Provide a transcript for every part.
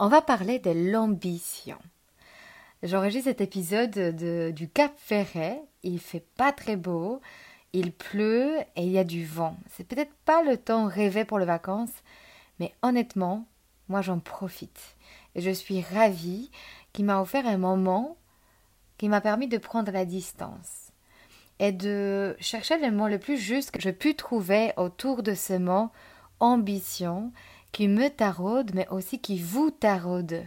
On va parler de l'ambition. J'enregistre cet épisode du Cap Ferret. Il fait pas très beau. Il pleut et il y a du vent. C'est peut-être pas le temps rêvé pour les vacances, mais honnêtement, moi j'en profite. Et je suis ravie qu'il m'a offert un moment qui m'a permis de prendre la distance et de chercher le mot le plus juste que je pu trouver autour de ce mot ambition qui me taraude mais aussi qui vous taraude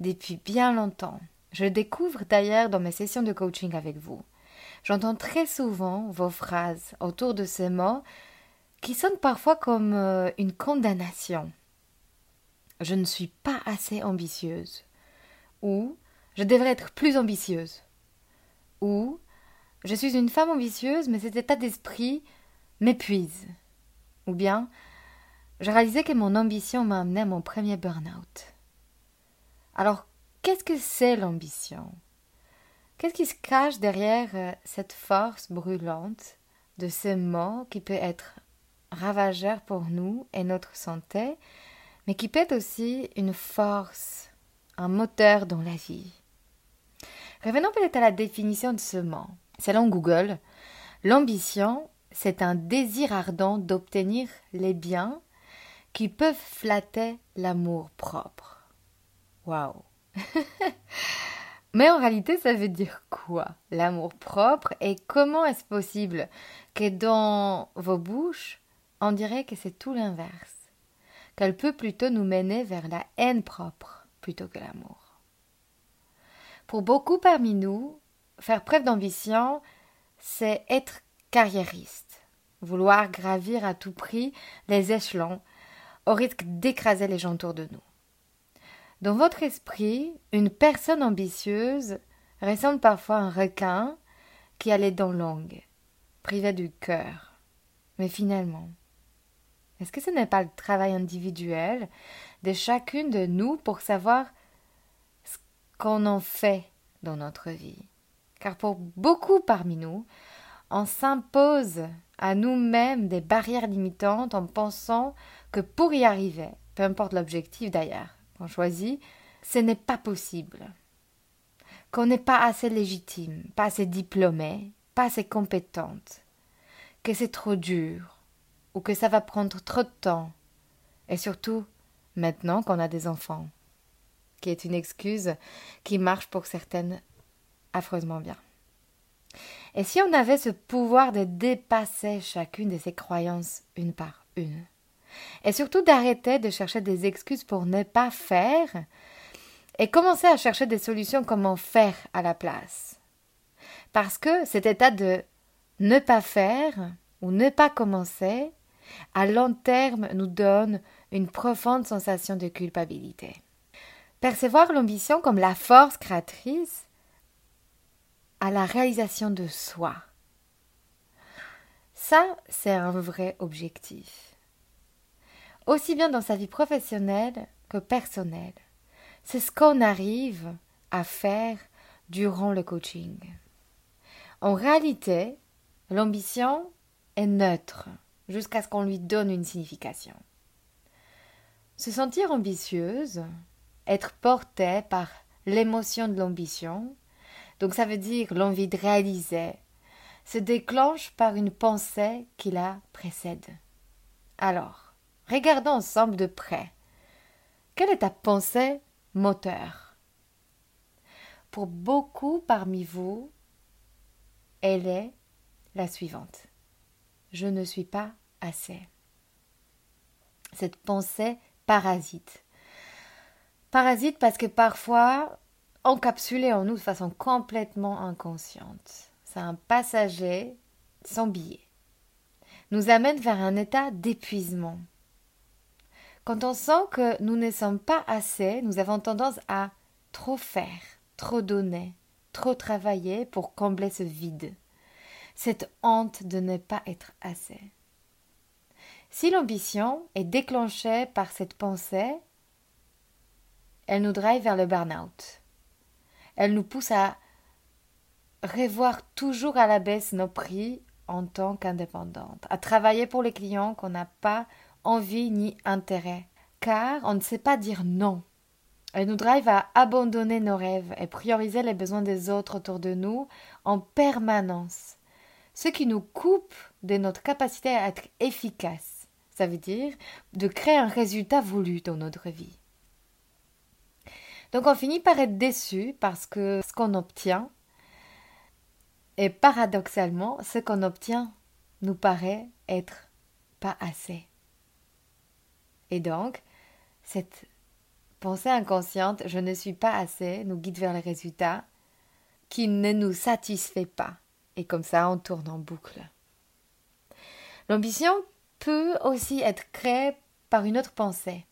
depuis bien longtemps. Je découvre d'ailleurs dans mes sessions de coaching avec vous. J'entends très souvent vos phrases autour de ces mots qui sonnent parfois comme euh, une condamnation. Je ne suis pas assez ambitieuse. Ou je devrais être plus ambitieuse. Ou je suis une femme ambitieuse, mais cet état d'esprit m'épuise. Ou bien je réalisais que mon ambition m'a amené à mon premier burn-out. Alors, qu'est-ce que c'est l'ambition? Qu'est-ce qui se cache derrière euh, cette force brûlante de ce mot qui peut être ravageur pour nous et notre santé, mais qui peut être aussi une force, un moteur dans la vie? Revenons peut-être à la définition de ce mot. Selon Google, l'ambition, c'est un désir ardent d'obtenir les biens qui peuvent flatter l'amour propre. Waouh Mais en réalité, ça veut dire quoi L'amour propre? Et comment est-ce possible que dans vos bouches, on dirait que c'est tout l'inverse? Qu'elle peut plutôt nous mener vers la haine propre plutôt que l'amour. Pour beaucoup parmi nous, faire preuve d'ambition, c'est être carriériste, vouloir gravir à tout prix les échelons au risque d'écraser les gens autour de nous. Dans votre esprit, une personne ambitieuse ressemble parfois à un requin qui a les dents longues, privé du cœur. Mais finalement, est-ce que ce n'est pas le travail individuel de chacune de nous pour savoir ce qu'on en fait dans notre vie? Car pour beaucoup parmi nous, on s'impose à nous-mêmes des barrières limitantes en pensant que pour y arriver, peu importe l'objectif d'ailleurs, qu'on choisit, ce n'est pas possible. Qu'on n'est pas assez légitime, pas assez diplômée, pas assez compétente, que c'est trop dur, ou que ça va prendre trop de temps, et surtout maintenant qu'on a des enfants, qui est une excuse qui marche pour certaines affreusement bien. Et si on avait ce pouvoir de dépasser chacune de ces croyances une par une, et surtout d'arrêter de chercher des excuses pour ne pas faire et commencer à chercher des solutions comment faire à la place. Parce que cet état de ne pas faire ou ne pas commencer, à long terme, nous donne une profonde sensation de culpabilité. Percevoir l'ambition comme la force créatrice à la réalisation de soi. Ça, c'est un vrai objectif aussi bien dans sa vie professionnelle que personnelle. C'est ce qu'on arrive à faire durant le coaching. En réalité, l'ambition est neutre jusqu'à ce qu'on lui donne une signification. Se sentir ambitieuse, être portée par l'émotion de l'ambition, donc ça veut dire l'envie de réaliser, se déclenche par une pensée qui la précède. Alors, Regardons ensemble de près. Quelle est ta pensée moteur? Pour beaucoup parmi vous, elle est la suivante. Je ne suis pas assez. Cette pensée parasite. Parasite parce que parfois, encapsulée en nous de façon complètement inconsciente. C'est un passager sans billet. Nous amène vers un état d'épuisement. Quand on sent que nous ne sommes pas assez, nous avons tendance à trop faire, trop donner, trop travailler pour combler ce vide, cette honte de ne pas être assez. Si l'ambition est déclenchée par cette pensée, elle nous drive vers le burn-out. Elle nous pousse à revoir toujours à la baisse nos prix en tant qu'indépendante, à travailler pour les clients qu'on n'a pas envie ni intérêt, car on ne sait pas dire non. Elle nous drive à abandonner nos rêves et prioriser les besoins des autres autour de nous en permanence, ce qui nous coupe de notre capacité à être efficace. Ça veut dire de créer un résultat voulu dans notre vie. Donc on finit par être déçu parce que ce qu'on obtient, et paradoxalement, ce qu'on obtient nous paraît être pas assez. Et donc, cette pensée inconsciente, je ne suis pas assez, nous guide vers les résultats qui ne nous satisfait pas. Et comme ça, on tourne en boucle. L'ambition peut aussi être créée par une autre pensée.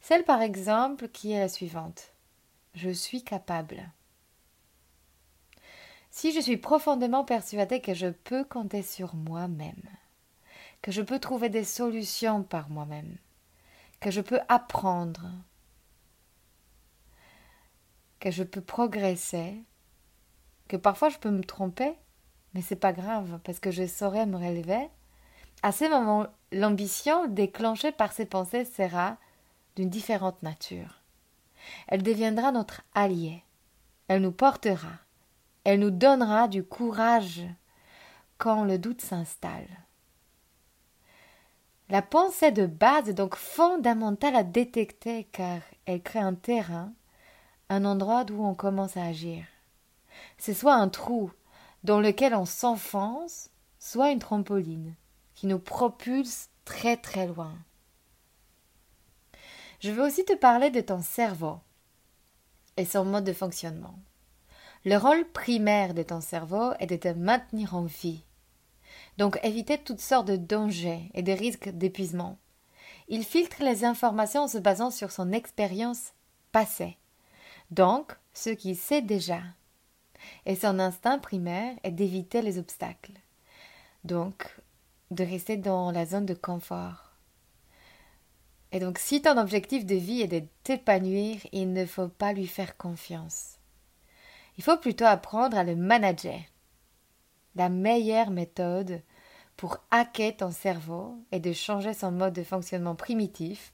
Celle par exemple qui est la suivante. Je suis capable. Si je suis profondément persuadée que je peux compter sur moi-même, que je peux trouver des solutions par moi-même, que je peux apprendre, que je peux progresser, que parfois je peux me tromper, mais c'est pas grave parce que je saurai me relever. À ce moment, l'ambition déclenchée par ces pensées sera d'une différente nature. Elle deviendra notre allié. Elle nous portera. Elle nous donnera du courage quand le doute s'installe. La pensée de base est donc fondamentale à détecter car elle crée un terrain, un endroit d'où on commence à agir. C'est soit un trou dans lequel on s'enfonce, soit une trampoline qui nous propulse très très loin. Je veux aussi te parler de ton cerveau et son mode de fonctionnement. Le rôle primaire de ton cerveau est de te maintenir en vie. Donc éviter toutes sortes de dangers et de risques d'épuisement. Il filtre les informations en se basant sur son expérience passée. Donc, ce qu'il sait déjà. Et son instinct primaire est d'éviter les obstacles. Donc, de rester dans la zone de confort. Et donc, si ton objectif de vie est de t'épanouir, il ne faut pas lui faire confiance. Il faut plutôt apprendre à le manager. La meilleure méthode pour hacker ton cerveau est de changer son mode de fonctionnement primitif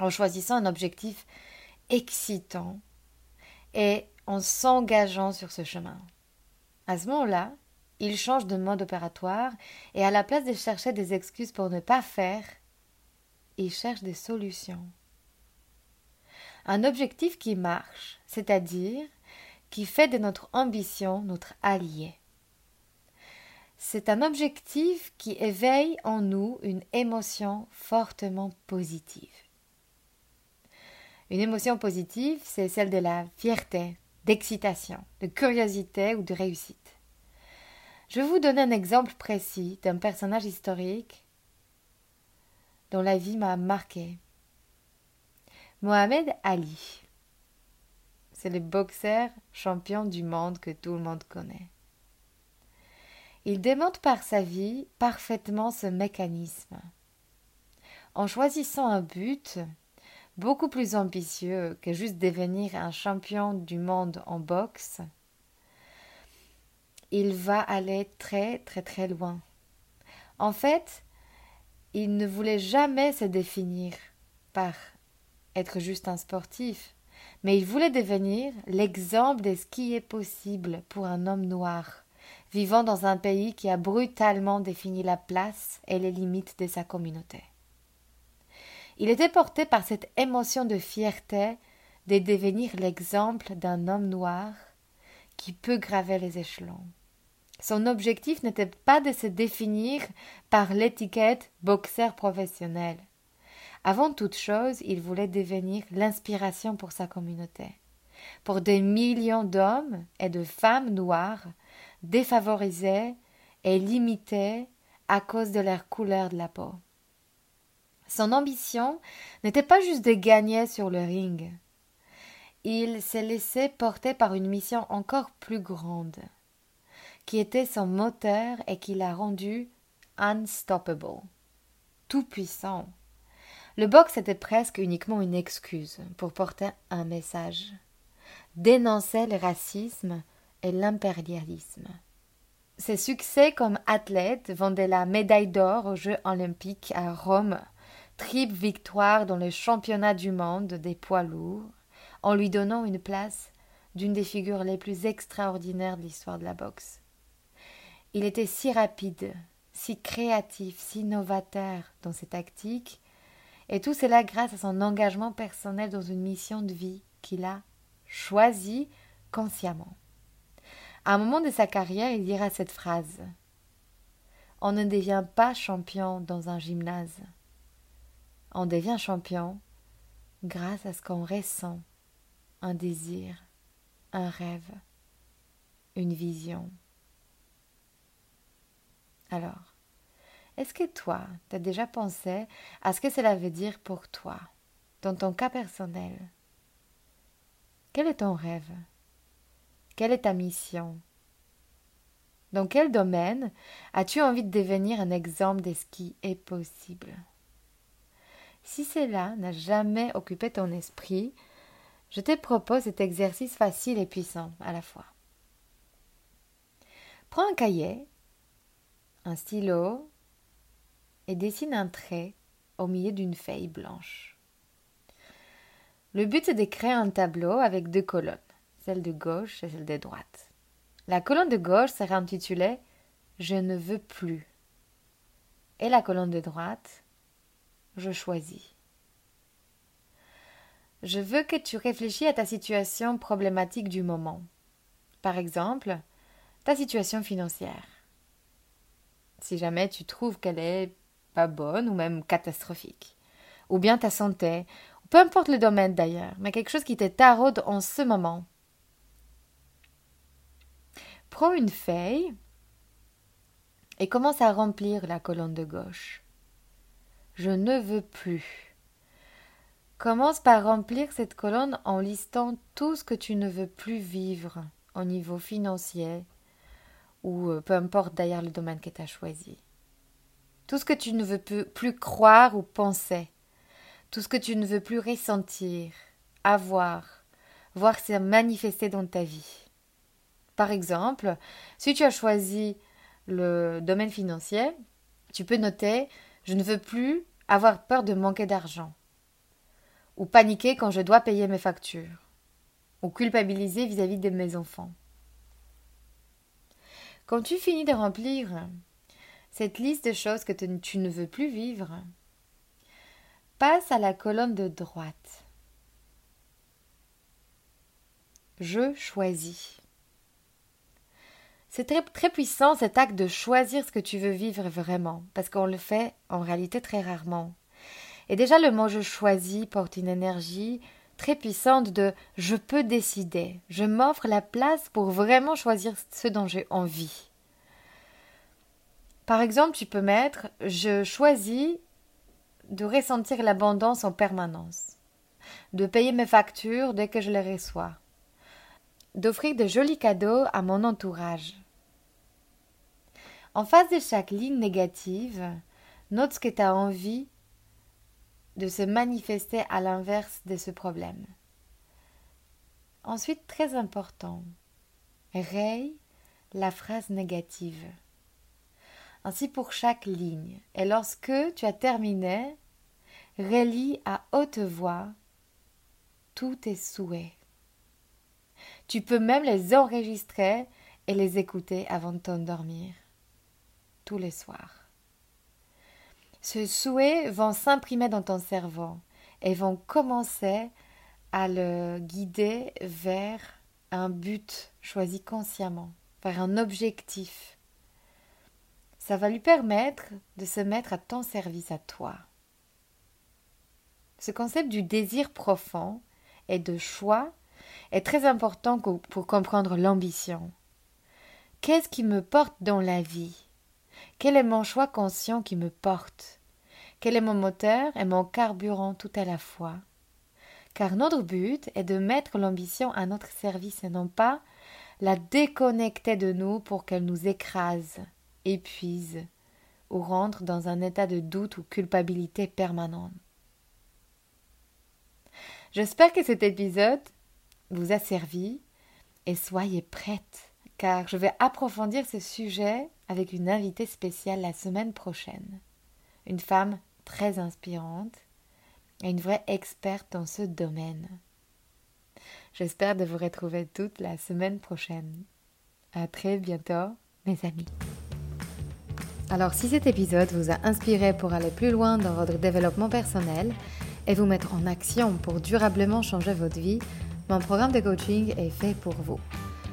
en choisissant un objectif excitant et en s'engageant sur ce chemin. À ce moment-là, il change de mode opératoire et à la place de chercher des excuses pour ne pas faire, il cherche des solutions. Un objectif qui marche, c'est-à-dire qui fait de notre ambition notre allié. C'est un objectif qui éveille en nous une émotion fortement positive. Une émotion positive, c'est celle de la fierté, d'excitation, de curiosité ou de réussite. Je vous donner un exemple précis d'un personnage historique dont la vie m'a marqué. Mohamed Ali. C'est le boxeur champion du monde que tout le monde connaît. Il démontre par sa vie parfaitement ce mécanisme. En choisissant un but beaucoup plus ambitieux que juste devenir un champion du monde en boxe, il va aller très très très loin. En fait, il ne voulait jamais se définir par être juste un sportif, mais il voulait devenir l'exemple de ce qui est possible pour un homme noir, vivant dans un pays qui a brutalement défini la place et les limites de sa communauté. Il était porté par cette émotion de fierté de devenir l'exemple d'un homme noir qui peut graver les échelons. Son objectif n'était pas de se définir par l'étiquette boxeur professionnel. Avant toute chose, il voulait devenir l'inspiration pour sa communauté, pour des millions d'hommes et de femmes noires défavorisés et limités à cause de leur couleur de la peau. Son ambition n'était pas juste de gagner sur le ring. Il s'est laissé porter par une mission encore plus grande, qui était son moteur et qui l'a rendu unstoppable, tout puissant. Le box était presque uniquement une excuse pour porter un message, dénoncer le racisme et l'impérialisme. Ses succès comme athlète vendaient la médaille d'or aux Jeux olympiques à Rome, triple victoire dans les championnats du monde des poids lourds, en lui donnant une place d'une des figures les plus extraordinaires de l'histoire de la boxe. Il était si rapide, si créatif, si novateur dans ses tactiques, et tout cela grâce à son engagement personnel dans une mission de vie qu'il a choisie consciemment. À un moment de sa carrière, il dira cette phrase On ne devient pas champion dans un gymnase. On devient champion grâce à ce qu'on ressent un désir, un rêve, une vision. Alors, est-ce que toi, tu as déjà pensé à ce que cela veut dire pour toi, dans ton cas personnel? Quel est ton rêve? Quelle est ta mission? Dans quel domaine as-tu envie de devenir un exemple de ce qui est possible? Si cela n'a jamais occupé ton esprit, je te propose cet exercice facile et puissant à la fois. Prends un cahier un stylo et dessine un trait au milieu d'une feuille blanche. Le but est de créer un tableau avec deux colonnes, celle de gauche et celle de droite. La colonne de gauche sera intitulée Je ne veux plus et la colonne de droite Je choisis. Je veux que tu réfléchis à ta situation problématique du moment. Par exemple, ta situation financière si jamais tu trouves qu'elle est pas bonne ou même catastrophique. Ou bien ta santé, peu importe le domaine d'ailleurs, mais quelque chose qui te taraude en ce moment. Prends une feuille et commence à remplir la colonne de gauche. Je ne veux plus. Commence par remplir cette colonne en listant tout ce que tu ne veux plus vivre au niveau financier, ou euh, peu importe d'ailleurs le domaine que tu as choisi. Tout ce que tu ne veux plus croire ou penser, tout ce que tu ne veux plus ressentir, avoir, voir se manifester dans ta vie. Par exemple, si tu as choisi le domaine financier, tu peux noter Je ne veux plus avoir peur de manquer d'argent, ou paniquer quand je dois payer mes factures, ou culpabiliser vis-à-vis -vis de mes enfants. Quand tu finis de remplir cette liste de choses que tu ne veux plus vivre, passe à la colonne de droite. Je choisis. C'est très, très puissant cet acte de choisir ce que tu veux vivre vraiment, parce qu'on le fait en réalité très rarement. Et déjà le mot je choisis porte une énergie très puissante de je peux décider, je m'offre la place pour vraiment choisir ce dont j'ai envie. Par exemple, tu peux mettre je choisis de ressentir l'abondance en permanence, de payer mes factures dès que je les reçois, d'offrir de jolis cadeaux à mon entourage. En face de chaque ligne négative, note ce que tu as envie de se manifester à l'inverse de ce problème. Ensuite, très important, raye la phrase négative. Ainsi pour chaque ligne. Et lorsque tu as terminé, relis à haute voix tous tes souhaits. Tu peux même les enregistrer et les écouter avant de t'endormir, tous les soirs. Ces souhaits vont s'imprimer dans ton cerveau et vont commencer à le guider vers un but choisi consciemment, vers un objectif. Ça va lui permettre de se mettre à ton service à toi. Ce concept du désir profond et de choix est très important pour comprendre l'ambition. Qu'est-ce qui me porte dans la vie? Quel est mon choix conscient qui me porte? Quel est mon moteur et mon carburant tout à la fois? Car notre but est de mettre l'ambition à notre service et non pas la déconnecter de nous pour qu'elle nous écrase, épuise ou rentre dans un état de doute ou culpabilité permanente. J'espère que cet épisode vous a servi et soyez prête car je vais approfondir ce sujet avec une invitée spéciale la semaine prochaine. Une femme très inspirante et une vraie experte dans ce domaine. J'espère de vous retrouver toute la semaine prochaine. À très bientôt, mes amis. Alors, si cet épisode vous a inspiré pour aller plus loin dans votre développement personnel, et vous mettre en action pour durablement changer votre vie, mon programme de coaching est fait pour vous.